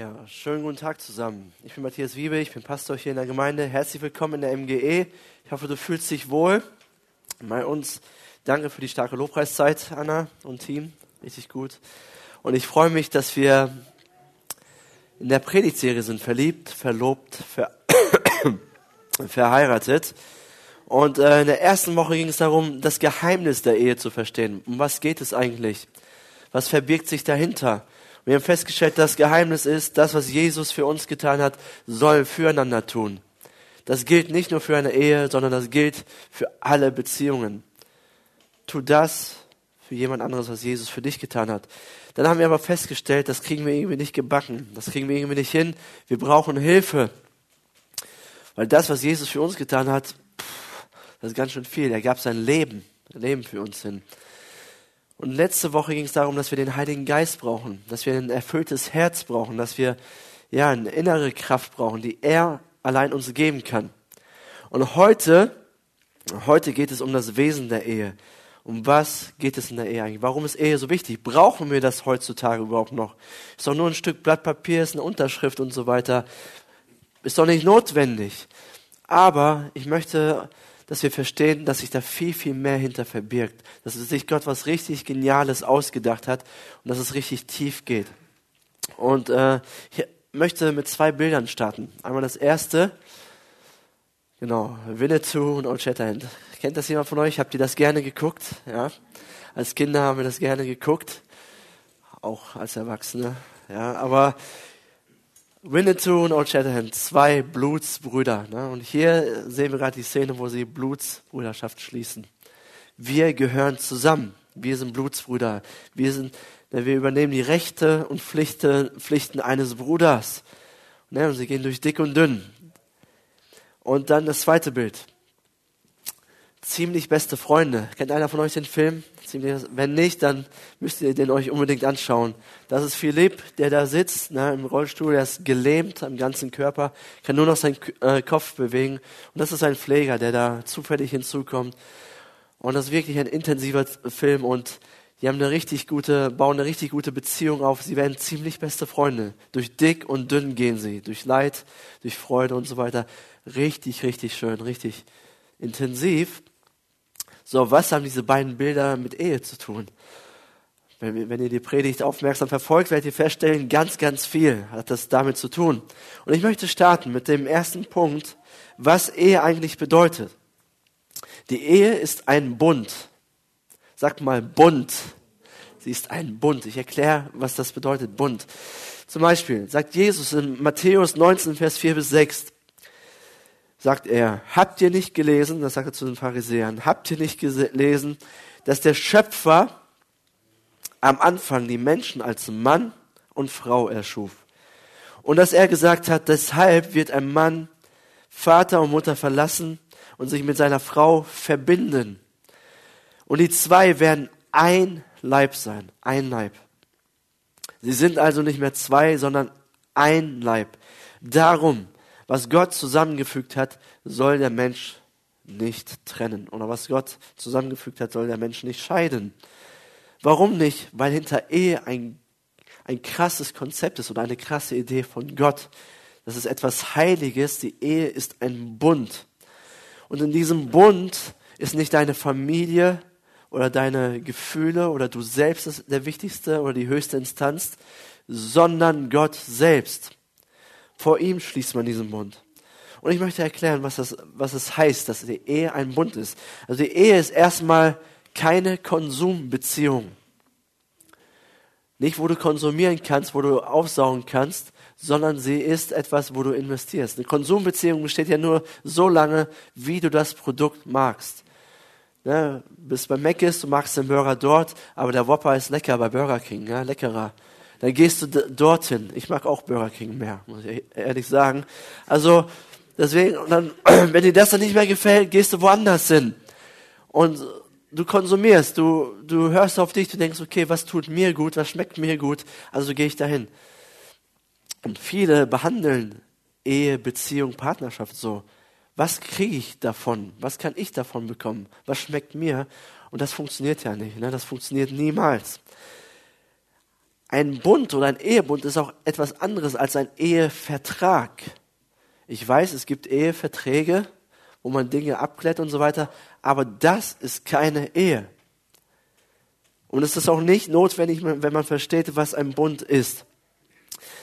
Ja, schönen guten Tag zusammen. Ich bin Matthias Wiebe, ich bin Pastor hier in der Gemeinde. Herzlich willkommen in der MGE. Ich hoffe, du fühlst dich wohl. Bei uns danke für die starke Lobpreiszeit, Anna und Team. Richtig gut. Und ich freue mich, dass wir in der Predigtserie sind. Verliebt, verlobt, ver verheiratet. Und äh, in der ersten Woche ging es darum, das Geheimnis der Ehe zu verstehen. Um was geht es eigentlich? Was verbirgt sich dahinter? Wir haben festgestellt, das Geheimnis ist, das, was Jesus für uns getan hat, soll füreinander tun. Das gilt nicht nur für eine Ehe, sondern das gilt für alle Beziehungen. Tu das für jemand anderes, was Jesus für dich getan hat. Dann haben wir aber festgestellt, das kriegen wir irgendwie nicht gebacken. Das kriegen wir irgendwie nicht hin. Wir brauchen Hilfe. Weil das, was Jesus für uns getan hat, das ist ganz schön viel. Er gab sein Leben, Leben für uns hin. Und letzte Woche ging es darum, dass wir den Heiligen Geist brauchen, dass wir ein erfülltes Herz brauchen, dass wir ja eine innere Kraft brauchen, die er allein uns geben kann. Und heute, heute geht es um das Wesen der Ehe. Um was geht es in der Ehe eigentlich? Warum ist Ehe so wichtig? Brauchen wir das heutzutage überhaupt noch? Ist doch nur ein Stück Blatt Papier, ist eine Unterschrift und so weiter. Ist doch nicht notwendig. Aber ich möchte dass wir verstehen, dass sich da viel, viel mehr hinter verbirgt. Dass sich Gott was richtig Geniales ausgedacht hat und dass es richtig tief geht. Und äh, ich möchte mit zwei Bildern starten. Einmal das erste, genau, Winnetou und Old Shatterhand. Kennt das jemand von euch? Habt ihr das gerne geguckt? Ja, als Kinder haben wir das gerne geguckt, auch als Erwachsene. Ja, aber Winnetou und Old Shatterhand, zwei Blutsbrüder. Ne? Und hier sehen wir gerade die Szene, wo sie Blutsbrüderschaft schließen. Wir gehören zusammen. Wir sind Blutsbrüder. Wir, sind, ne, wir übernehmen die Rechte und Pflichten, Pflichten eines Bruders. Ne? Und sie gehen durch dick und dünn. Und dann das zweite Bild ziemlich beste Freunde. Kennt einer von euch den Film? Wenn nicht, dann müsst ihr den euch unbedingt anschauen. Das ist Philipp, der da sitzt, ne, im Rollstuhl, der ist gelähmt am ganzen Körper, kann nur noch seinen äh, Kopf bewegen. Und das ist ein Pfleger, der da zufällig hinzukommt. Und das ist wirklich ein intensiver Film und die haben eine richtig gute, bauen eine richtig gute Beziehung auf. Sie werden ziemlich beste Freunde. Durch dick und dünn gehen sie, durch Leid, durch Freude und so weiter. Richtig, richtig schön, richtig intensiv. So, was haben diese beiden Bilder mit Ehe zu tun? Wenn, wenn ihr die Predigt aufmerksam verfolgt, werdet ihr feststellen, ganz, ganz viel hat das damit zu tun. Und ich möchte starten mit dem ersten Punkt, was Ehe eigentlich bedeutet. Die Ehe ist ein Bund. Sag mal Bund. Sie ist ein Bund. Ich erkläre, was das bedeutet, Bund. Zum Beispiel sagt Jesus in Matthäus 19, Vers 4 bis 6, sagt er, habt ihr nicht gelesen, das sagt er zu den Pharisäern, habt ihr nicht gelesen, dass der Schöpfer am Anfang die Menschen als Mann und Frau erschuf. Und dass er gesagt hat, deshalb wird ein Mann Vater und Mutter verlassen und sich mit seiner Frau verbinden. Und die zwei werden ein Leib sein, ein Leib. Sie sind also nicht mehr zwei, sondern ein Leib. Darum was Gott zusammengefügt hat, soll der Mensch nicht trennen. Oder was Gott zusammengefügt hat, soll der Mensch nicht scheiden. Warum nicht? Weil hinter Ehe ein, ein krasses Konzept ist oder eine krasse Idee von Gott. Das ist etwas Heiliges. Die Ehe ist ein Bund. Und in diesem Bund ist nicht deine Familie oder deine Gefühle oder du selbst der wichtigste oder die höchste Instanz, sondern Gott selbst. Vor ihm schließt man diesen Bund. Und ich möchte erklären, was das, was es heißt, dass die Ehe ein Bund ist. Also die Ehe ist erstmal keine Konsumbeziehung. Nicht, wo du konsumieren kannst, wo du aufsaugen kannst, sondern sie ist etwas, wo du investierst. Eine Konsumbeziehung besteht ja nur so lange, wie du das Produkt magst. Ne, bist bei Mc's, du magst den Burger dort, aber der Whopper ist lecker bei Burger King, ja, leckerer dann gehst du dorthin. Ich mag auch Burger King mehr, muss ich ehrlich sagen. Also, deswegen, dann, wenn dir das dann nicht mehr gefällt, gehst du woanders hin. Und du konsumierst, du, du hörst auf dich, du denkst, okay, was tut mir gut, was schmeckt mir gut, also gehe ich dahin. Und viele behandeln Ehe, Beziehung, Partnerschaft so. Was kriege ich davon? Was kann ich davon bekommen? Was schmeckt mir? Und das funktioniert ja nicht. Ne? Das funktioniert niemals. Ein Bund oder ein Ehebund ist auch etwas anderes als ein Ehevertrag. Ich weiß, es gibt Eheverträge, wo man Dinge abklärt und so weiter, aber das ist keine Ehe. Und es ist auch nicht notwendig, wenn man versteht, was ein Bund ist.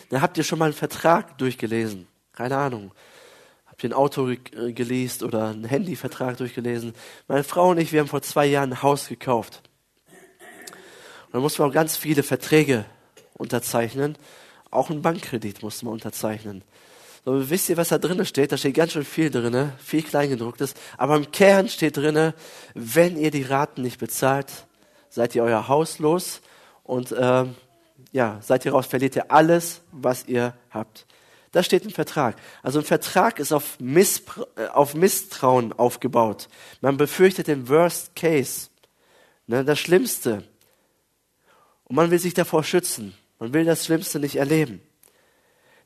Da habt ihr schon mal einen Vertrag durchgelesen. Keine Ahnung. Habt ihr ein Auto äh, geleast oder einen Handyvertrag durchgelesen? Meine Frau und ich, wir haben vor zwei Jahren ein Haus gekauft. Und da mussten wir auch ganz viele Verträge unterzeichnen. Auch einen Bankkredit mussten wir unterzeichnen. So, wisst ihr, was da drinnen steht? Da steht ganz schön viel drinnen, viel Kleingedrucktes. Aber im Kern steht drinnen, wenn ihr die Raten nicht bezahlt, seid ihr euer Haus los und äh, ja, seid ihr raus, verliert ihr alles, was ihr habt. Das steht im Vertrag. Also ein Vertrag ist auf, Misspr äh, auf Misstrauen aufgebaut. Man befürchtet den Worst Case, ne, das Schlimmste. Und man will sich davor schützen. Man will das Schlimmste nicht erleben.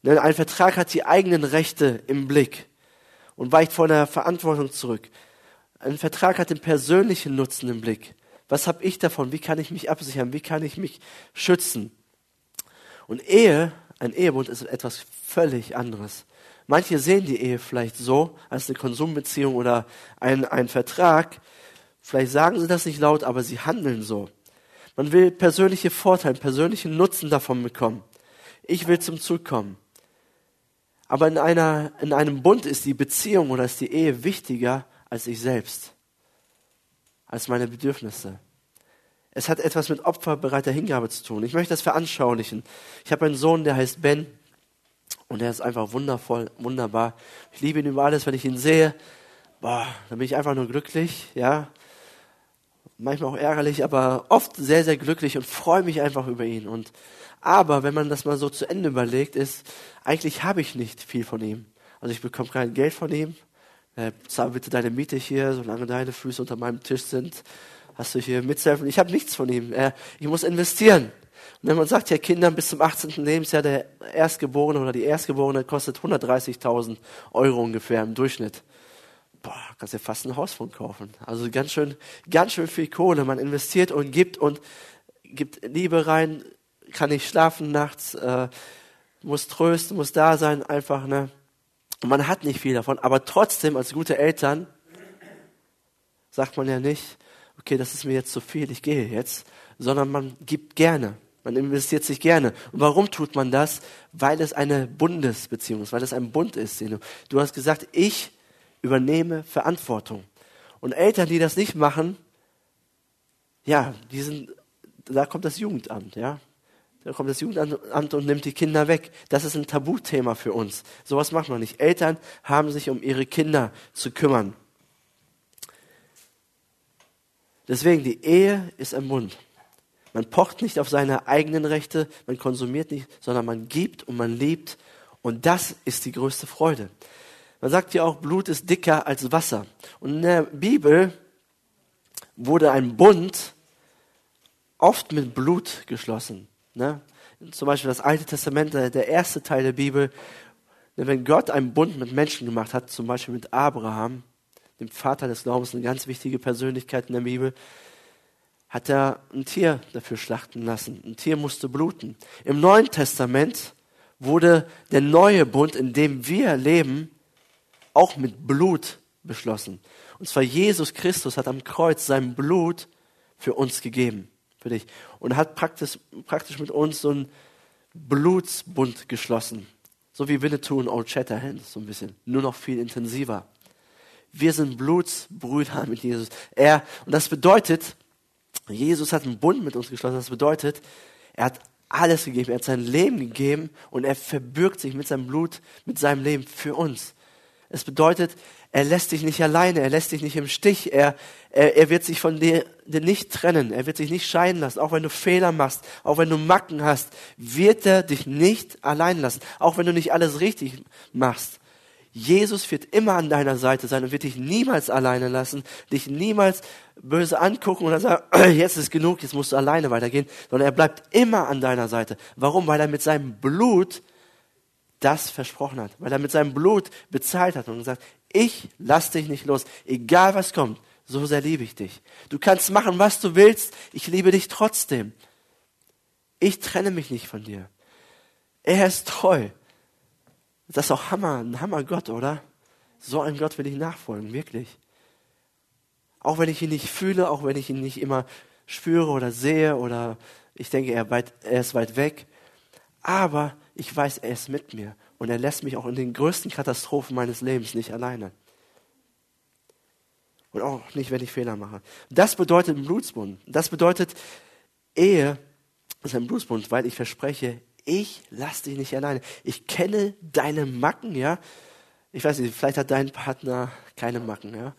Denn ein Vertrag hat die eigenen Rechte im Blick und weicht vor der Verantwortung zurück. Ein Vertrag hat den persönlichen Nutzen im Blick. Was habe ich davon? Wie kann ich mich absichern? Wie kann ich mich schützen? Und Ehe, ein Ehebund ist etwas völlig anderes. Manche sehen die Ehe vielleicht so als eine Konsumbeziehung oder ein, ein Vertrag. Vielleicht sagen sie das nicht laut, aber sie handeln so. Man will persönliche Vorteile, persönlichen Nutzen davon bekommen. Ich will zum Zug kommen. Aber in, einer, in einem Bund ist die Beziehung oder ist die Ehe wichtiger als ich selbst als meine Bedürfnisse. Es hat etwas mit opferbereiter Hingabe zu tun. Ich möchte das veranschaulichen. Ich habe einen Sohn, der heißt Ben und er ist einfach wundervoll, wunderbar. Ich liebe ihn über alles, wenn ich ihn sehe. Boah, dann bin ich einfach nur glücklich, ja. Manchmal auch ärgerlich, aber oft sehr, sehr glücklich und freue mich einfach über ihn. Und aber wenn man das mal so zu Ende überlegt, ist eigentlich habe ich nicht viel von ihm. Also ich bekomme kein Geld von ihm, äh, zahl bitte deine Miete hier, solange deine Füße unter meinem Tisch sind, hast du hier mitzuhelfen. Ich habe nichts von ihm. Äh, ich muss investieren. Und wenn man sagt, ja, Kindern bis zum 18. Lebensjahr, der Erstgeborene oder die Erstgeborene kostet 130.000 Euro ungefähr im Durchschnitt. Boah, kannst du dir fast ein Haus von kaufen. Also ganz schön, ganz schön viel Kohle. Man investiert und gibt und gibt Liebe rein, kann nicht schlafen nachts, äh, muss trösten, muss da sein, einfach, ne? Und man hat nicht viel davon, aber trotzdem als gute Eltern sagt man ja nicht, okay, das ist mir jetzt zu viel, ich gehe jetzt, sondern man gibt gerne. Man investiert sich gerne. Und warum tut man das? Weil es eine Bundesbeziehung ist, weil es ein Bund ist. Du hast gesagt, ich übernehme Verantwortung. Und Eltern, die das nicht machen, ja, die sind, da kommt das Jugendamt, ja. Da kommt das Jugendamt und nimmt die Kinder weg. Das ist ein Tabuthema für uns. Sowas macht man nicht. Eltern haben sich um ihre Kinder zu kümmern. Deswegen, die Ehe ist ein Bund. Man pocht nicht auf seine eigenen Rechte, man konsumiert nicht, sondern man gibt und man liebt. Und das ist die größte Freude. Man sagt ja auch, Blut ist dicker als Wasser. Und in der Bibel wurde ein Bund oft mit Blut geschlossen. Ne? Zum Beispiel das Alte Testament, der erste Teil der Bibel, wenn Gott einen Bund mit Menschen gemacht hat, zum Beispiel mit Abraham, dem Vater des Glaubens, eine ganz wichtige Persönlichkeit in der Bibel, hat er ein Tier dafür schlachten lassen. Ein Tier musste bluten. Im Neuen Testament wurde der neue Bund, in dem wir leben, auch mit Blut beschlossen. Und zwar Jesus Christus hat am Kreuz sein Blut für uns gegeben für dich. Und hat praktisch, praktisch mit uns so einen Blutsbund geschlossen. So wie Winnetou und Old Shatterhand, so ein bisschen. Nur noch viel intensiver. Wir sind Blutsbrüder mit Jesus. Er, und das bedeutet, Jesus hat einen Bund mit uns geschlossen. Das bedeutet, er hat alles gegeben. Er hat sein Leben gegeben und er verbürgt sich mit seinem Blut, mit seinem Leben für uns. Es bedeutet, er lässt dich nicht alleine, er lässt dich nicht im Stich, er, er, er wird sich von dir, dir nicht trennen, er wird sich nicht scheiden lassen, auch wenn du Fehler machst, auch wenn du Macken hast, wird er dich nicht allein lassen, auch wenn du nicht alles richtig machst. Jesus wird immer an deiner Seite sein und wird dich niemals alleine lassen, dich niemals böse angucken und dann sagen, jetzt ist genug, jetzt musst du alleine weitergehen, sondern er bleibt immer an deiner Seite. Warum? Weil er mit seinem Blut das versprochen hat, weil er mit seinem Blut bezahlt hat und gesagt, ich lass dich nicht los, egal was kommt, so sehr liebe ich dich. Du kannst machen, was du willst, ich liebe dich trotzdem. Ich trenne mich nicht von dir. Er ist treu. Das ist auch Hammer, ein Hammergott, oder? So ein Gott will ich nachfolgen, wirklich. Auch wenn ich ihn nicht fühle, auch wenn ich ihn nicht immer spüre oder sehe oder ich denke, er, weit, er ist weit weg. Aber ich weiß, er ist mit mir und er lässt mich auch in den größten Katastrophen meines Lebens nicht alleine. Und auch nicht, wenn ich Fehler mache. Das bedeutet ein Blutsbund. Das bedeutet, Ehe ist ein Blutsbund, weil ich verspreche, ich lasse dich nicht alleine. Ich kenne deine Macken, ja. Ich weiß nicht, vielleicht hat dein Partner keine Macken, ja.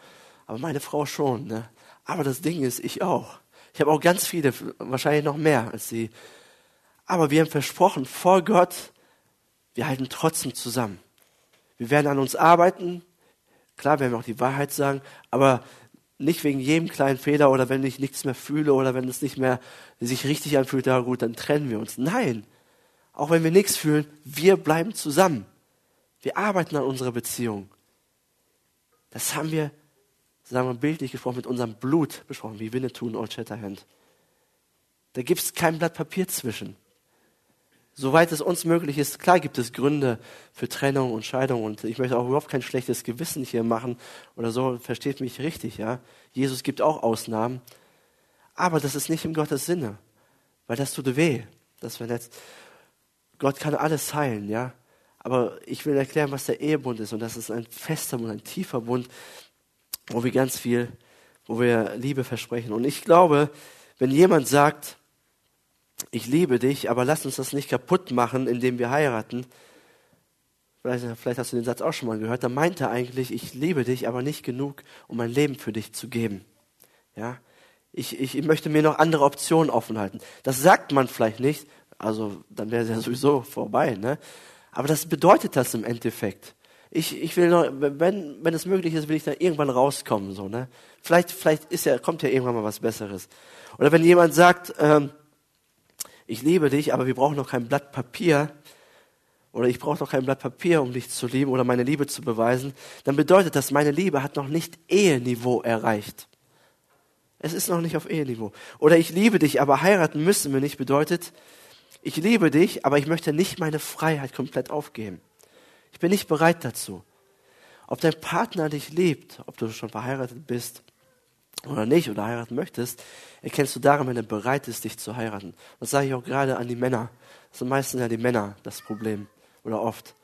Aber meine Frau schon, ne. Aber das Ding ist, ich auch. Ich habe auch ganz viele, wahrscheinlich noch mehr als sie. Aber wir haben versprochen, vor Gott, wir halten trotzdem zusammen. Wir werden an uns arbeiten. Klar, werden wir auch die Wahrheit sagen, aber nicht wegen jedem kleinen Fehler oder wenn ich nichts mehr fühle oder wenn es nicht mehr sich richtig anfühlt, ja gut, dann trennen wir uns. Nein, auch wenn wir nichts fühlen, wir bleiben zusammen. Wir arbeiten an unserer Beziehung. Das haben wir, sagen wir bildlich gesprochen, mit unserem Blut besprochen, wie Winnetou und Old Shatterhand. Da gibt es kein Blatt Papier zwischen. Soweit es uns möglich ist, klar gibt es Gründe für Trennung und Scheidung und ich möchte auch überhaupt kein schlechtes Gewissen hier machen oder so, versteht mich richtig, ja. Jesus gibt auch Ausnahmen, aber das ist nicht im Gottes Sinne, weil das tut weh, das verletzt. Gott kann alles heilen, ja. Aber ich will erklären, was der Ehebund ist und das ist ein fester und ein tiefer Bund, wo wir ganz viel, wo wir Liebe versprechen. Und ich glaube, wenn jemand sagt, ich liebe dich, aber lass uns das nicht kaputt machen, indem wir heiraten. Vielleicht, vielleicht hast du den Satz auch schon mal gehört. Da meint er eigentlich, ich liebe dich, aber nicht genug, um mein Leben für dich zu geben. Ja, ich, ich, ich möchte mir noch andere Optionen offen halten. Das sagt man vielleicht nicht, also dann wäre es ja sowieso vorbei, ne? Aber das bedeutet das im Endeffekt. Ich, ich will noch, wenn, wenn es möglich ist, will ich da irgendwann rauskommen, so, ne? Vielleicht, vielleicht ist ja, kommt ja irgendwann mal was Besseres. Oder wenn jemand sagt, ähm, ich liebe dich, aber wir brauchen noch kein Blatt Papier, oder ich brauche noch kein Blatt Papier, um dich zu lieben oder meine Liebe zu beweisen, dann bedeutet das, meine Liebe hat noch nicht Eheniveau erreicht. Es ist noch nicht auf Eheniveau. Oder ich liebe dich, aber heiraten müssen wir nicht, bedeutet, ich liebe dich, aber ich möchte nicht meine Freiheit komplett aufgeben. Ich bin nicht bereit dazu. Ob dein Partner dich liebt, ob du schon verheiratet bist oder nicht oder heiraten möchtest, erkennst du daran, wenn er bereit ist, dich zu heiraten. Das sage ich auch gerade an die Männer. Das sind meistens ja die Männer das Problem oder oft.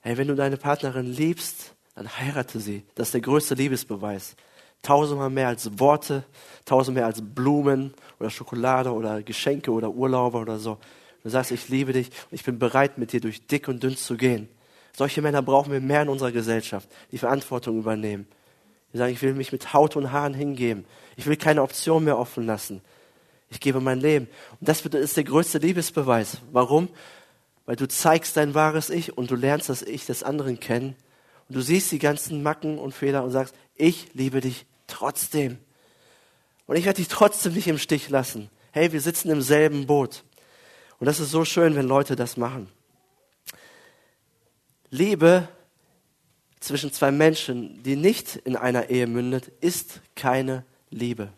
Hey, wenn du deine Partnerin liebst, dann heirate sie. Das ist der größte Liebesbeweis. Tausendmal mehr als Worte, tausendmal mehr als Blumen oder Schokolade oder Geschenke oder Urlaube oder so. Du sagst, ich liebe dich und ich bin bereit, mit dir durch dick und dünn zu gehen. Solche Männer brauchen wir mehr in unserer Gesellschaft, die Verantwortung übernehmen. Die sagen, ich will mich mit Haut und Haaren hingeben. Ich will keine Option mehr offen lassen. Ich gebe mein Leben. Und das ist der größte Liebesbeweis. Warum? Weil du zeigst dein wahres Ich und du lernst das Ich des anderen kennen. Und du siehst die ganzen Macken und Fehler und sagst, ich liebe dich trotzdem. Und ich werde dich trotzdem nicht im Stich lassen. Hey, wir sitzen im selben Boot. Und das ist so schön, wenn Leute das machen. Liebe zwischen zwei Menschen, die nicht in einer Ehe mündet, ist keine Liebe.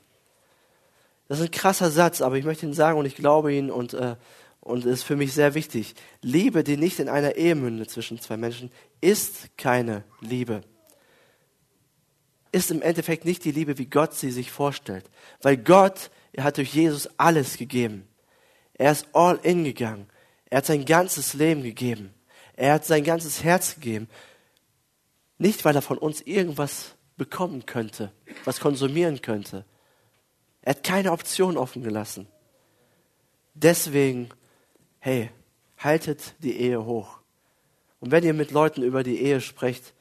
Das ist ein krasser Satz, aber ich möchte ihn sagen und ich glaube ihn und äh, und ist für mich sehr wichtig. Liebe, die nicht in einer Ehe mündet zwischen zwei Menschen, ist keine Liebe. Ist im Endeffekt nicht die Liebe, wie Gott sie sich vorstellt. Weil Gott, er hat durch Jesus alles gegeben. Er ist all in gegangen. Er hat sein ganzes Leben gegeben. Er hat sein ganzes Herz gegeben. Nicht, weil er von uns irgendwas bekommen könnte, was konsumieren könnte. Er hat keine Option offen gelassen. Deswegen hey, haltet die Ehe hoch. Und wenn ihr mit Leuten über die Ehe sprecht,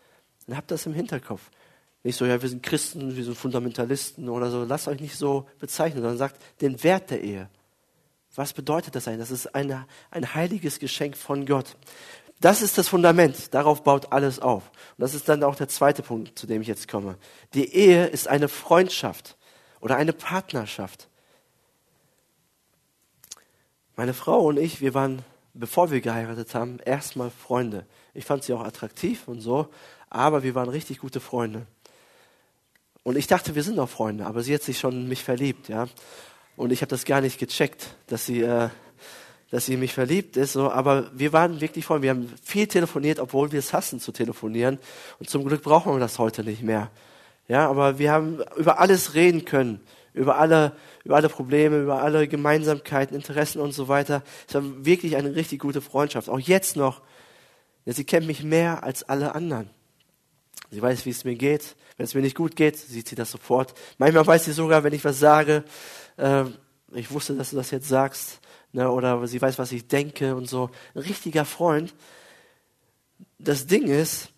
dann habt das im Hinterkopf. Nicht so, ja, wir sind Christen, wir sind Fundamentalisten oder so. Lasst euch nicht so bezeichnen, sondern sagt den Wert der Ehe. Was bedeutet das eigentlich? Das ist eine, ein heiliges Geschenk von Gott. Das ist das Fundament. Darauf baut alles auf. Und das ist dann auch der zweite Punkt, zu dem ich jetzt komme. Die Ehe ist eine Freundschaft oder eine Partnerschaft. Meine Frau und ich, wir waren, bevor wir geheiratet haben, erstmal Freunde. Ich fand sie auch attraktiv und so, aber wir waren richtig gute Freunde. Und ich dachte, wir sind auch Freunde, aber sie hat sich schon in mich verliebt, ja. Und ich habe das gar nicht gecheckt, dass sie, äh, dass sie in mich verliebt ist. So. Aber wir waren wirklich voll. Wir haben viel telefoniert, obwohl wir es hassen zu telefonieren. Und zum Glück brauchen wir das heute nicht mehr. Ja, aber wir haben über alles reden können. Über alle, über alle Probleme, über alle Gemeinsamkeiten, Interessen und so weiter. Es war wirklich eine richtig gute Freundschaft. Auch jetzt noch. Ja, sie kennt mich mehr als alle anderen. Sie weiß, wie es mir geht. Wenn es mir nicht gut geht, sieht sie das sofort. Manchmal weiß sie sogar, wenn ich was sage, äh, ich wusste, dass du das jetzt sagst, ne, oder sie weiß, was ich denke und so. Ein richtiger Freund. Das Ding ist,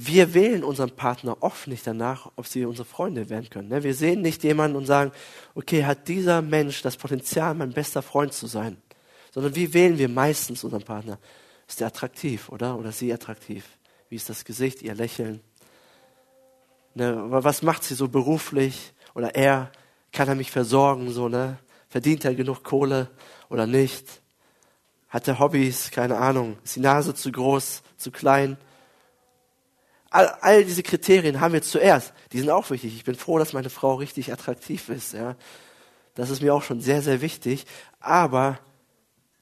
wir wählen unseren Partner oft nicht danach, ob sie unsere Freunde werden können. Ne? Wir sehen nicht jemanden und sagen, okay, hat dieser Mensch das Potenzial, mein bester Freund zu sein? Sondern wie wählen wir meistens unseren Partner? Ist der attraktiv, oder? Oder sie attraktiv? Wie ist das Gesicht, ihr Lächeln? Ne, was macht sie so beruflich? Oder er, kann er mich versorgen, so, ne? Verdient er genug Kohle oder nicht? Hat er Hobbys? Keine Ahnung. Ist die Nase zu groß, zu klein? All, all diese Kriterien haben wir zuerst. Die sind auch wichtig. Ich bin froh, dass meine Frau richtig attraktiv ist, ja. Das ist mir auch schon sehr, sehr wichtig. Aber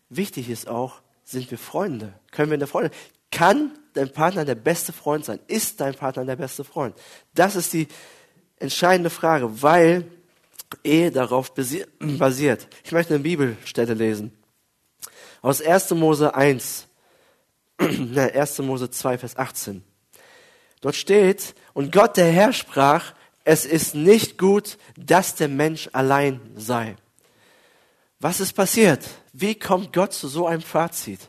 wichtig ist auch, sind wir Freunde? Können wir in der Freunde? Kann dein Partner der beste Freund sein? Ist dein Partner der beste Freund? Das ist die entscheidende Frage, weil Ehe darauf basiert. Ich möchte eine Bibelstelle lesen. Aus 1. Mose 1, 1. Mose 2, Vers 18. Dort steht, und Gott der Herr sprach, es ist nicht gut, dass der Mensch allein sei. Was ist passiert? Wie kommt Gott zu so einem Fazit?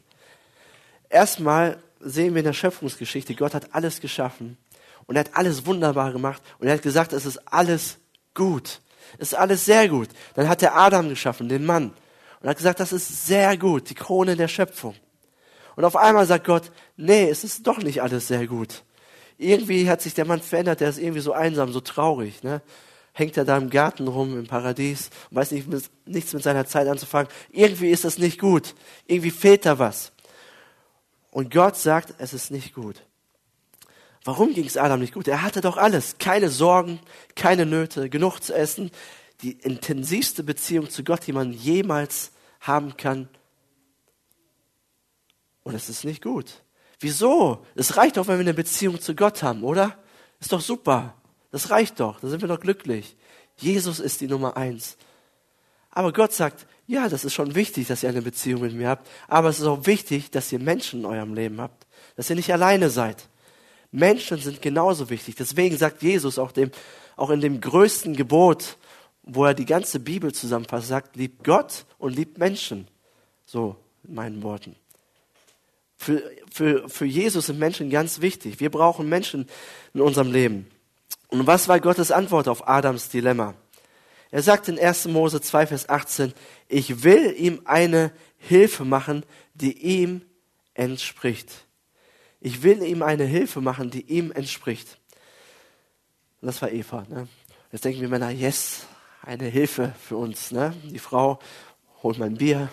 Erstmal sehen wir in der Schöpfungsgeschichte, Gott hat alles geschaffen und er hat alles wunderbar gemacht und er hat gesagt, es ist alles gut. Ist alles sehr gut. Dann hat er Adam geschaffen, den Mann. Und hat gesagt, das ist sehr gut, die Krone der Schöpfung. Und auf einmal sagt Gott, nee, es ist doch nicht alles sehr gut. Irgendwie hat sich der Mann verändert, der ist irgendwie so einsam, so traurig. Ne? Hängt er da im Garten rum, im Paradies, und weiß nicht, nichts mit seiner Zeit anzufangen. Irgendwie ist das nicht gut. Irgendwie fehlt da was. Und Gott sagt, es ist nicht gut. Warum ging es Adam nicht gut? Er hatte doch alles. Keine Sorgen, keine Nöte, genug zu essen. Die intensivste Beziehung zu Gott, die man jemals haben kann. Und es ist nicht gut. Wieso? Es reicht doch, wenn wir eine Beziehung zu Gott haben, oder? Ist doch super. Das reicht doch. Da sind wir doch glücklich. Jesus ist die Nummer eins. Aber Gott sagt, ja, das ist schon wichtig, dass ihr eine Beziehung mit mir habt. Aber es ist auch wichtig, dass ihr Menschen in eurem Leben habt. Dass ihr nicht alleine seid. Menschen sind genauso wichtig. Deswegen sagt Jesus auch, dem, auch in dem größten Gebot, wo er die ganze Bibel zusammenfasst, sagt, liebt Gott und liebt Menschen. So, in meinen Worten. Für, für, für Jesus sind Menschen ganz wichtig. Wir brauchen Menschen in unserem Leben. Und was war Gottes Antwort auf Adams Dilemma? Er sagt in 1. Mose 2, Vers 18, ich will ihm eine Hilfe machen, die ihm entspricht. Ich will ihm eine Hilfe machen, die ihm entspricht. Und das war Eva. Ne? Jetzt denken wir Männer, yes, eine Hilfe für uns. Ne? Die Frau holt mein Bier,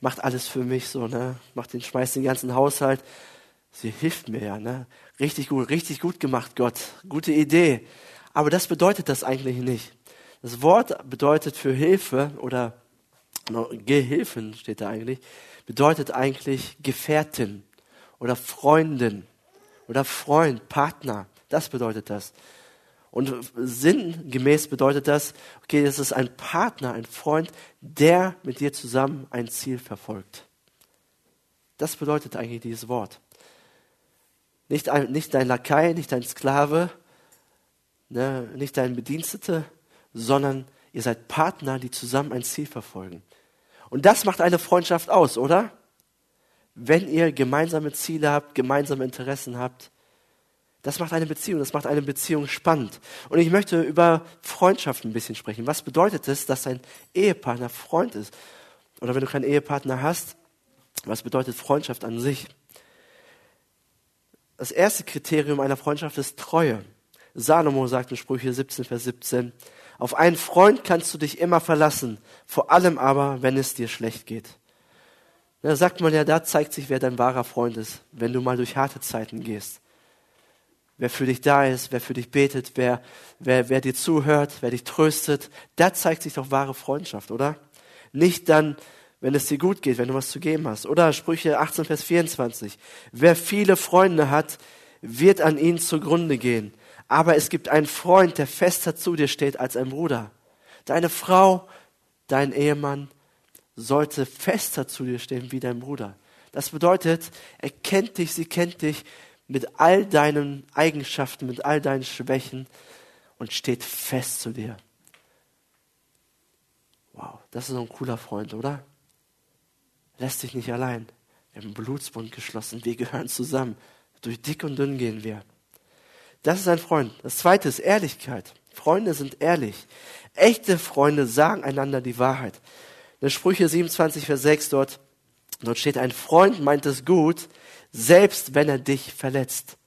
macht alles für mich, so, ne? macht den, schmeißt den ganzen Haushalt. Sie hilft mir ja, ne? Richtig gut, richtig gut gemacht, Gott. Gute Idee. Aber das bedeutet das eigentlich nicht. Das Wort bedeutet für Hilfe oder Gehilfen steht da eigentlich, bedeutet eigentlich Gefährtin oder Freundin oder Freund, Partner. Das bedeutet das. Und sinngemäß bedeutet das, okay, das ist ein Partner, ein Freund, der mit dir zusammen ein Ziel verfolgt. Das bedeutet eigentlich dieses Wort. Nicht, ein, nicht dein Lakai, nicht dein Sklave, ne, nicht dein Bedienstete, sondern ihr seid Partner, die zusammen ein Ziel verfolgen. Und das macht eine Freundschaft aus, oder? Wenn ihr gemeinsame Ziele habt, gemeinsame Interessen habt. Das macht eine Beziehung, das macht eine Beziehung spannend. Und ich möchte über Freundschaft ein bisschen sprechen. Was bedeutet es, dass dein Ehepartner Freund ist? Oder wenn du keinen Ehepartner hast, was bedeutet Freundschaft an sich? Das erste Kriterium einer Freundschaft ist Treue. Salomo sagt in Sprüche 17, Vers 17, auf einen Freund kannst du dich immer verlassen, vor allem aber, wenn es dir schlecht geht. Da sagt man ja, da zeigt sich, wer dein wahrer Freund ist, wenn du mal durch harte Zeiten gehst. wer für dich da ist, wer für dich betet, wer, wer, wer dir zuhört, wer dich tröstet. Da zeigt sich doch wahre Freundschaft, oder? Nicht dann, wenn es dir gut geht, wenn du was zu geben hast. Oder Sprüche 18, Vers 24. Wer viele Freunde hat, wird an ihnen zugrunde gehen. Aber es gibt einen Freund, der fester zu dir steht als ein Bruder. Deine Frau, dein Ehemann sollte fester zu dir stehen wie dein Bruder. Das bedeutet, er kennt dich, sie kennt dich mit all deinen Eigenschaften, mit all deinen Schwächen und steht fest zu dir. Wow, das ist so ein cooler Freund, oder? Lässt dich nicht allein. Wir haben Blutsbund geschlossen, wir gehören zusammen. Durch dick und dünn gehen wir. Das ist ein Freund. Das zweite ist Ehrlichkeit. Freunde sind ehrlich. Echte Freunde sagen einander die Wahrheit. In Sprüche 27, Vers 6 dort, dort steht, ein Freund meint es gut, selbst wenn er dich verletzt.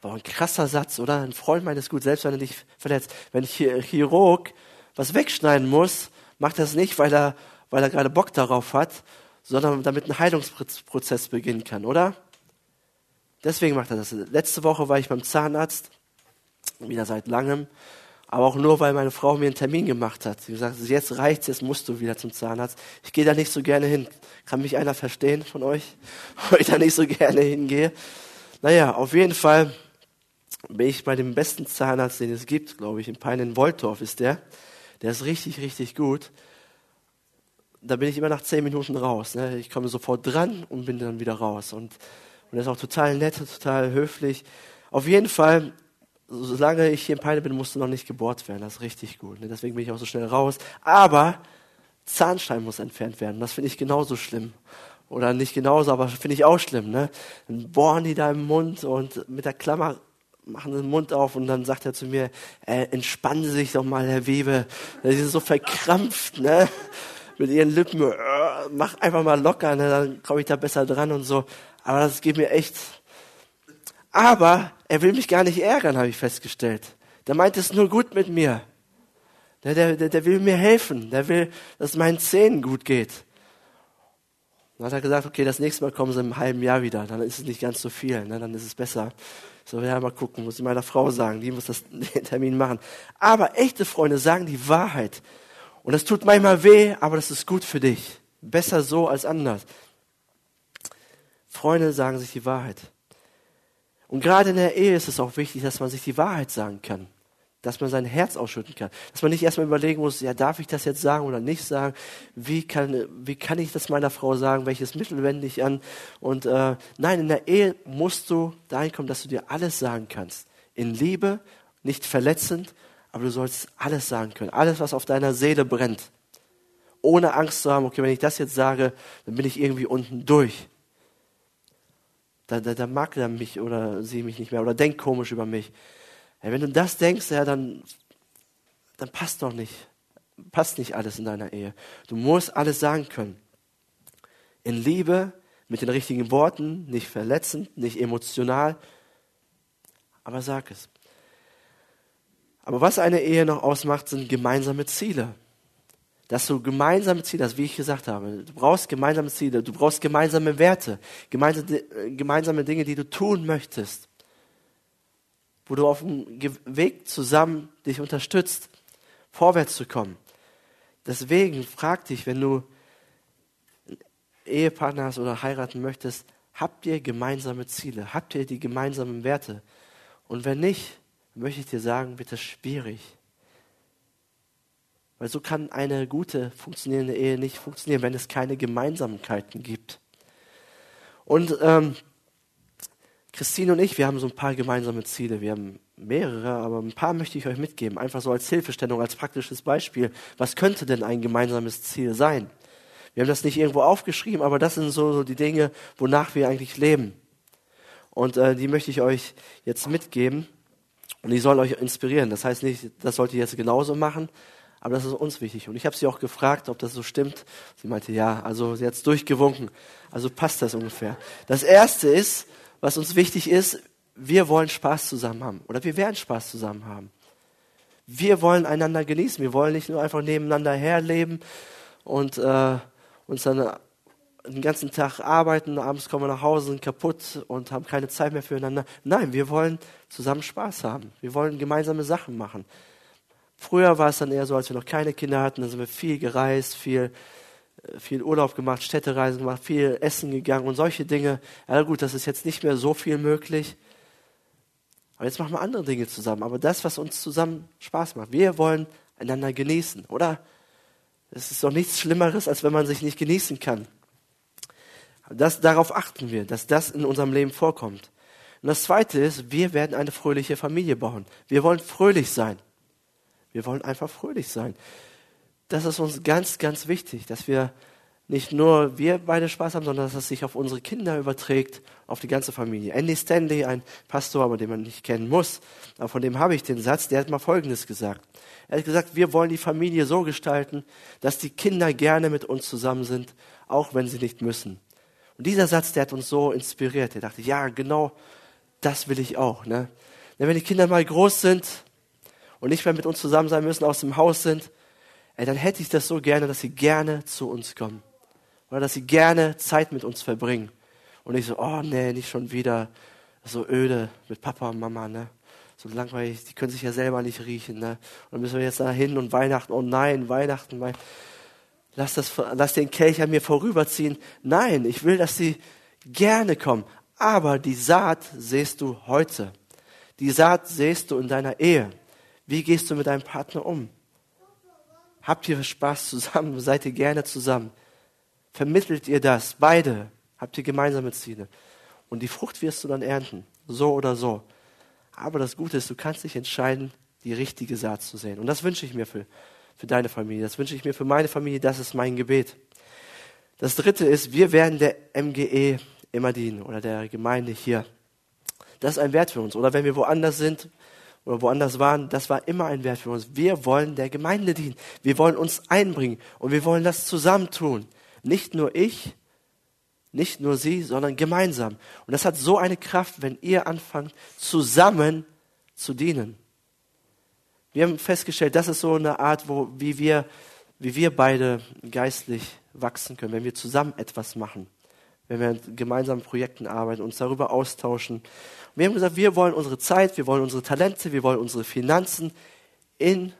War ein krasser Satz, oder? Ein Freund meint es gut, selbst wenn er dich verletzt. Wenn ein Chirurg was wegschneiden muss, macht es nicht, weil er, weil er gerade Bock darauf hat, sondern damit ein Heilungsprozess beginnen kann, oder? Deswegen macht er das. Letzte Woche war ich beim Zahnarzt, wieder seit langem, aber auch nur, weil meine Frau mir einen Termin gemacht hat. Sie gesagt, jetzt reicht's, jetzt musst du wieder zum Zahnarzt. Ich gehe da nicht so gerne hin. Kann mich einer verstehen von euch, wo ich da nicht so gerne hingehe? Naja, auf jeden Fall bin ich bei dem besten Zahnarzt, den es gibt, glaube ich, in Pein in Woltorf ist der. Der ist richtig, richtig gut. Da bin ich immer nach zehn Minuten raus. Ne? Ich komme sofort dran und bin dann wieder raus. Und und er ist auch total nett, total höflich. Auf jeden Fall, solange ich hier in Peine bin, musste noch nicht gebohrt werden. Das ist richtig gut. Ne? Deswegen bin ich auch so schnell raus. Aber Zahnstein muss entfernt werden. Das finde ich genauso schlimm. Oder nicht genauso, aber finde ich auch schlimm. Ne? Dann bohren die da im Mund und mit der Klammer machen den Mund auf und dann sagt er zu mir, äh, entspannen Sie sich doch mal, Herr Webe. Sie sind so verkrampft, ne? Mit ihren Lippen, äh, mach einfach mal locker, ne? dann komme ich da besser dran und so. Aber das geht mir echt. Aber er will mich gar nicht ärgern, habe ich festgestellt. Der meint es nur gut mit mir. Der, der, der will mir helfen. Der will, dass meinen Zähnen gut geht. Dann hat er gesagt, okay, das nächste Mal kommen sie im halben Jahr wieder. Dann ist es nicht ganz so viel, ne? dann ist es besser. So, ja, mal gucken, muss ich meiner Frau sagen, die muss das, den Termin machen. Aber echte Freunde sagen die Wahrheit. Und das tut manchmal weh, aber das ist gut für dich. Besser so als anders. Freunde sagen sich die Wahrheit. Und gerade in der Ehe ist es auch wichtig, dass man sich die Wahrheit sagen kann. Dass man sein Herz ausschütten kann. Dass man nicht erstmal überlegen muss, ja, darf ich das jetzt sagen oder nicht sagen? Wie kann, wie kann ich das meiner Frau sagen? Welches Mittel wende ich an? Und äh, nein, in der Ehe musst du dahin kommen, dass du dir alles sagen kannst. In Liebe, nicht verletzend, aber du sollst alles sagen können. Alles, was auf deiner Seele brennt. Ohne Angst zu haben, okay, wenn ich das jetzt sage, dann bin ich irgendwie unten durch da, da, da mag er mich oder sie mich nicht mehr oder denkt komisch über mich. Ja, wenn du das denkst, ja, dann, dann passt doch nicht. Passt nicht alles in deiner Ehe. Du musst alles sagen können. In Liebe, mit den richtigen Worten, nicht verletzend, nicht emotional, aber sag es. Aber was eine Ehe noch ausmacht, sind gemeinsame Ziele dass du gemeinsame Ziele hast, wie ich gesagt habe. Du brauchst gemeinsame Ziele, du brauchst gemeinsame Werte, gemeinsame Dinge, die du tun möchtest, wo du auf dem Weg zusammen dich unterstützt, vorwärts zu kommen. Deswegen frag dich, wenn du Ehepartner hast oder heiraten möchtest, habt ihr gemeinsame Ziele? Habt ihr die gemeinsamen Werte? Und wenn nicht, möchte ich dir sagen, wird das schwierig. Weil so kann eine gute, funktionierende Ehe nicht funktionieren, wenn es keine Gemeinsamkeiten gibt. Und ähm, Christine und ich, wir haben so ein paar gemeinsame Ziele. Wir haben mehrere, aber ein paar möchte ich euch mitgeben. Einfach so als Hilfestellung, als praktisches Beispiel. Was könnte denn ein gemeinsames Ziel sein? Wir haben das nicht irgendwo aufgeschrieben, aber das sind so, so die Dinge, wonach wir eigentlich leben. Und äh, die möchte ich euch jetzt mitgeben. Und die sollen euch inspirieren. Das heißt nicht, das sollt ihr jetzt genauso machen, aber das ist uns wichtig. Und ich habe sie auch gefragt, ob das so stimmt. Sie meinte, ja, also sie hat es durchgewunken. Also passt das ungefähr. Das Erste ist, was uns wichtig ist, wir wollen Spaß zusammen haben. Oder wir werden Spaß zusammen haben. Wir wollen einander genießen. Wir wollen nicht nur einfach nebeneinander herleben und äh, uns dann den ganzen Tag arbeiten, abends kommen wir nach Hause, sind kaputt und haben keine Zeit mehr füreinander. Nein, wir wollen zusammen Spaß haben. Wir wollen gemeinsame Sachen machen. Früher war es dann eher so, als wir noch keine Kinder hatten, da sind wir viel gereist, viel, äh, viel Urlaub gemacht, Städtereisen gemacht, viel Essen gegangen und solche Dinge. Ja gut, das ist jetzt nicht mehr so viel möglich. Aber jetzt machen wir andere Dinge zusammen. Aber das, was uns zusammen Spaß macht, wir wollen einander genießen, oder? Es ist doch nichts Schlimmeres, als wenn man sich nicht genießen kann. Das, darauf achten wir, dass das in unserem Leben vorkommt. Und das Zweite ist, wir werden eine fröhliche Familie bauen. Wir wollen fröhlich sein. Wir wollen einfach fröhlich sein. Das ist uns ganz, ganz wichtig, dass wir nicht nur wir beide Spaß haben, sondern dass es sich auf unsere Kinder überträgt, auf die ganze Familie. Andy Stanley, ein Pastor, aber den man nicht kennen muss, aber von dem habe ich den Satz, der hat mal Folgendes gesagt. Er hat gesagt, wir wollen die Familie so gestalten, dass die Kinder gerne mit uns zusammen sind, auch wenn sie nicht müssen. Und dieser Satz, der hat uns so inspiriert. Er dachte, ja, genau das will ich auch. Ne? Denn wenn die Kinder mal groß sind und nicht mehr mit uns zusammen sein müssen, aus dem Haus sind, ey, dann hätte ich das so gerne, dass sie gerne zu uns kommen. Oder dass sie gerne Zeit mit uns verbringen. Und nicht so, oh nee, nicht schon wieder so öde mit Papa und Mama, ne? So langweilig, die können sich ja selber nicht riechen, ne? Und dann müssen wir jetzt da hin und Weihnachten, oh nein, Weihnachten, mein, lass, das, lass den Kelch an mir vorüberziehen. Nein, ich will, dass sie gerne kommen. Aber die Saat sähst du heute. Die Saat sähst du in deiner Ehe. Wie gehst du mit deinem Partner um? Habt ihr Spaß zusammen? Seid ihr gerne zusammen? Vermittelt ihr das? Beide? Habt ihr gemeinsame Ziele? Und die Frucht wirst du dann ernten. So oder so. Aber das Gute ist, du kannst dich entscheiden, die richtige Saat zu sehen. Und das wünsche ich mir für, für deine Familie. Das wünsche ich mir für meine Familie. Das ist mein Gebet. Das dritte ist, wir werden der MGE immer dienen oder der Gemeinde hier. Das ist ein Wert für uns. Oder wenn wir woanders sind oder woanders waren, das war immer ein Wert für uns. Wir wollen der Gemeinde dienen. Wir wollen uns einbringen und wir wollen das zusammentun. Nicht nur ich, nicht nur sie, sondern gemeinsam. Und das hat so eine Kraft, wenn ihr anfangt, zusammen zu dienen. Wir haben festgestellt, das ist so eine Art, wo, wie wir, wie wir beide geistlich wachsen können, wenn wir zusammen etwas machen, wenn wir in gemeinsamen Projekten arbeiten, uns darüber austauschen. Wir haben gesagt, wir wollen unsere Zeit, wir wollen unsere Talente, wir wollen unsere Finanzen in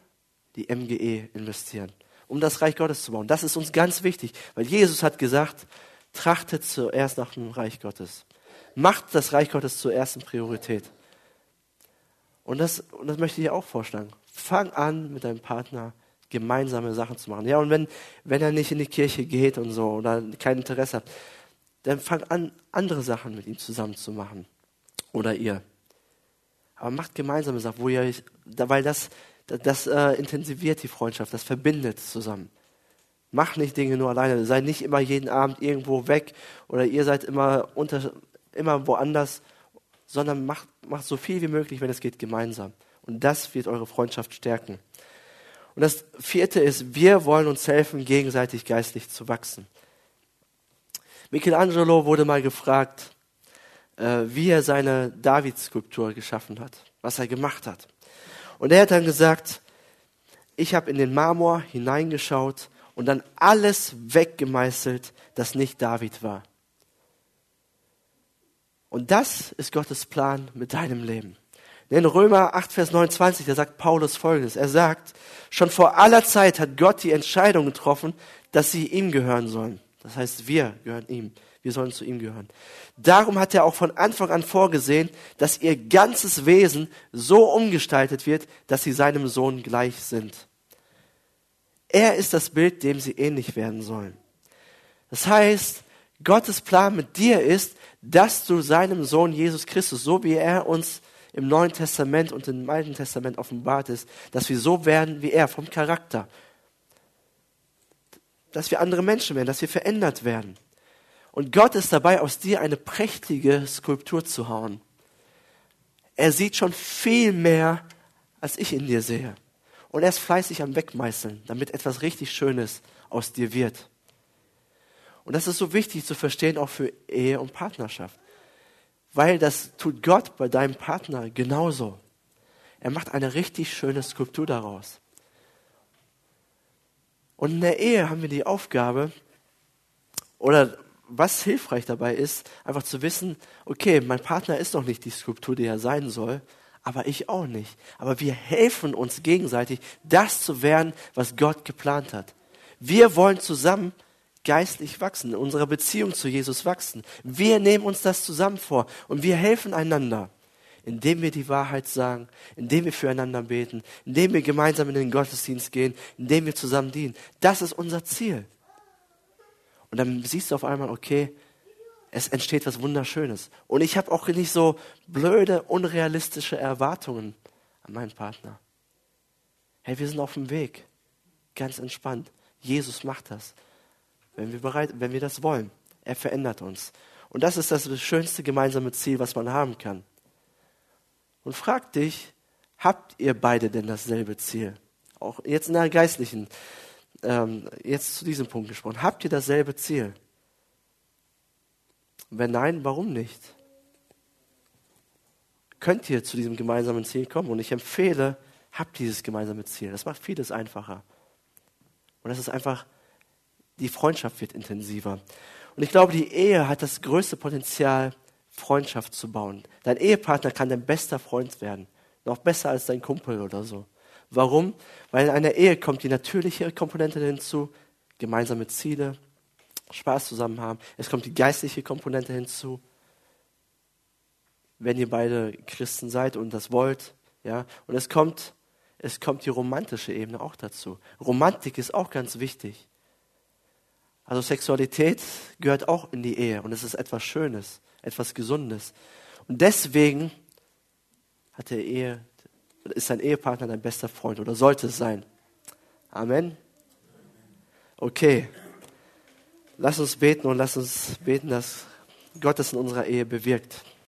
die MGE investieren, um das Reich Gottes zu bauen. Das ist uns ganz wichtig, weil Jesus hat gesagt, trachtet zuerst nach dem Reich Gottes. Macht das Reich Gottes zur ersten Priorität. Und das, und das möchte ich dir auch vorschlagen. Fang an, mit deinem Partner gemeinsame Sachen zu machen. Ja, und wenn, wenn er nicht in die Kirche geht und so oder kein Interesse hat, dann fang an, andere Sachen mit ihm zusammen zu machen. Oder ihr. Aber macht gemeinsame Sachen, wo ihr, weil das, das, das äh, intensiviert die Freundschaft, das verbindet zusammen. Mach nicht Dinge nur alleine. Sei nicht immer jeden Abend irgendwo weg oder ihr seid immer unter, immer woanders, sondern macht, macht so viel wie möglich, wenn es geht, gemeinsam. Und das wird eure Freundschaft stärken. Und das vierte ist, wir wollen uns helfen, gegenseitig geistlich zu wachsen. Michelangelo wurde mal gefragt, äh, wie er seine David-Skulptur geschaffen hat, was er gemacht hat. Und er hat dann gesagt, ich habe in den Marmor hineingeschaut und dann alles weggemeißelt, das nicht David war. Und das ist Gottes Plan mit deinem Leben. In Römer 8, Vers 29, da sagt Paulus Folgendes. Er sagt, schon vor aller Zeit hat Gott die Entscheidung getroffen, dass sie ihm gehören sollen. Das heißt, wir gehören ihm. Wir sollen zu ihm gehören. Darum hat er auch von Anfang an vorgesehen, dass ihr ganzes Wesen so umgestaltet wird, dass sie seinem Sohn gleich sind. Er ist das Bild, dem sie ähnlich werden sollen. Das heißt, Gottes Plan mit dir ist, dass du seinem Sohn Jesus Christus, so wie er uns im Neuen Testament und im Alten Testament offenbart ist, dass wir so werden wie er vom Charakter. Dass wir andere Menschen werden, dass wir verändert werden. Und Gott ist dabei, aus dir eine prächtige Skulptur zu hauen. Er sieht schon viel mehr, als ich in dir sehe. Und er ist fleißig am Wegmeißeln, damit etwas richtig Schönes aus dir wird. Und das ist so wichtig zu verstehen, auch für Ehe und Partnerschaft. Weil das tut Gott bei deinem Partner genauso. Er macht eine richtig schöne Skulptur daraus. Und in der Ehe haben wir die Aufgabe, oder was hilfreich dabei ist, einfach zu wissen, okay, mein Partner ist noch nicht die Skulptur, die er sein soll, aber ich auch nicht. Aber wir helfen uns gegenseitig, das zu werden, was Gott geplant hat. Wir wollen zusammen geistlich wachsen, in unserer Beziehung zu Jesus wachsen. Wir nehmen uns das zusammen vor und wir helfen einander, indem wir die Wahrheit sagen, indem wir füreinander beten, indem wir gemeinsam in den Gottesdienst gehen, indem wir zusammen dienen. Das ist unser Ziel. Und dann siehst du auf einmal, okay, es entsteht was Wunderschönes. Und ich habe auch nicht so blöde, unrealistische Erwartungen an meinen Partner. Hey, wir sind auf dem Weg. Ganz entspannt. Jesus macht das. Wenn wir bereit, wenn wir das wollen. Er verändert uns. Und das ist das schönste gemeinsame Ziel, was man haben kann. Und frag dich, habt ihr beide denn dasselbe Ziel? Auch jetzt in der geistlichen, ähm, jetzt zu diesem Punkt gesprochen. Habt ihr dasselbe Ziel? Wenn nein, warum nicht? Könnt ihr zu diesem gemeinsamen Ziel kommen? Und ich empfehle, habt dieses gemeinsame Ziel. Das macht vieles einfacher. Und das ist einfach, die Freundschaft wird intensiver. Und ich glaube, die Ehe hat das größte Potenzial, Freundschaft zu bauen. Dein Ehepartner kann dein bester Freund werden. Noch besser als dein Kumpel oder so. Warum? Weil in einer Ehe kommt die natürliche Komponente hinzu, gemeinsame Ziele, Spaß zusammen haben. Es kommt die geistliche Komponente hinzu. Wenn ihr beide Christen seid und das wollt, ja. Und es kommt, es kommt die romantische Ebene auch dazu. Romantik ist auch ganz wichtig. Also Sexualität gehört auch in die Ehe und es ist etwas Schönes, etwas Gesundes. Und deswegen hat der Ehe, ist dein Ehepartner dein bester Freund oder sollte es sein. Amen. Okay. Lass uns beten und lass uns beten, dass Gott es in unserer Ehe bewirkt.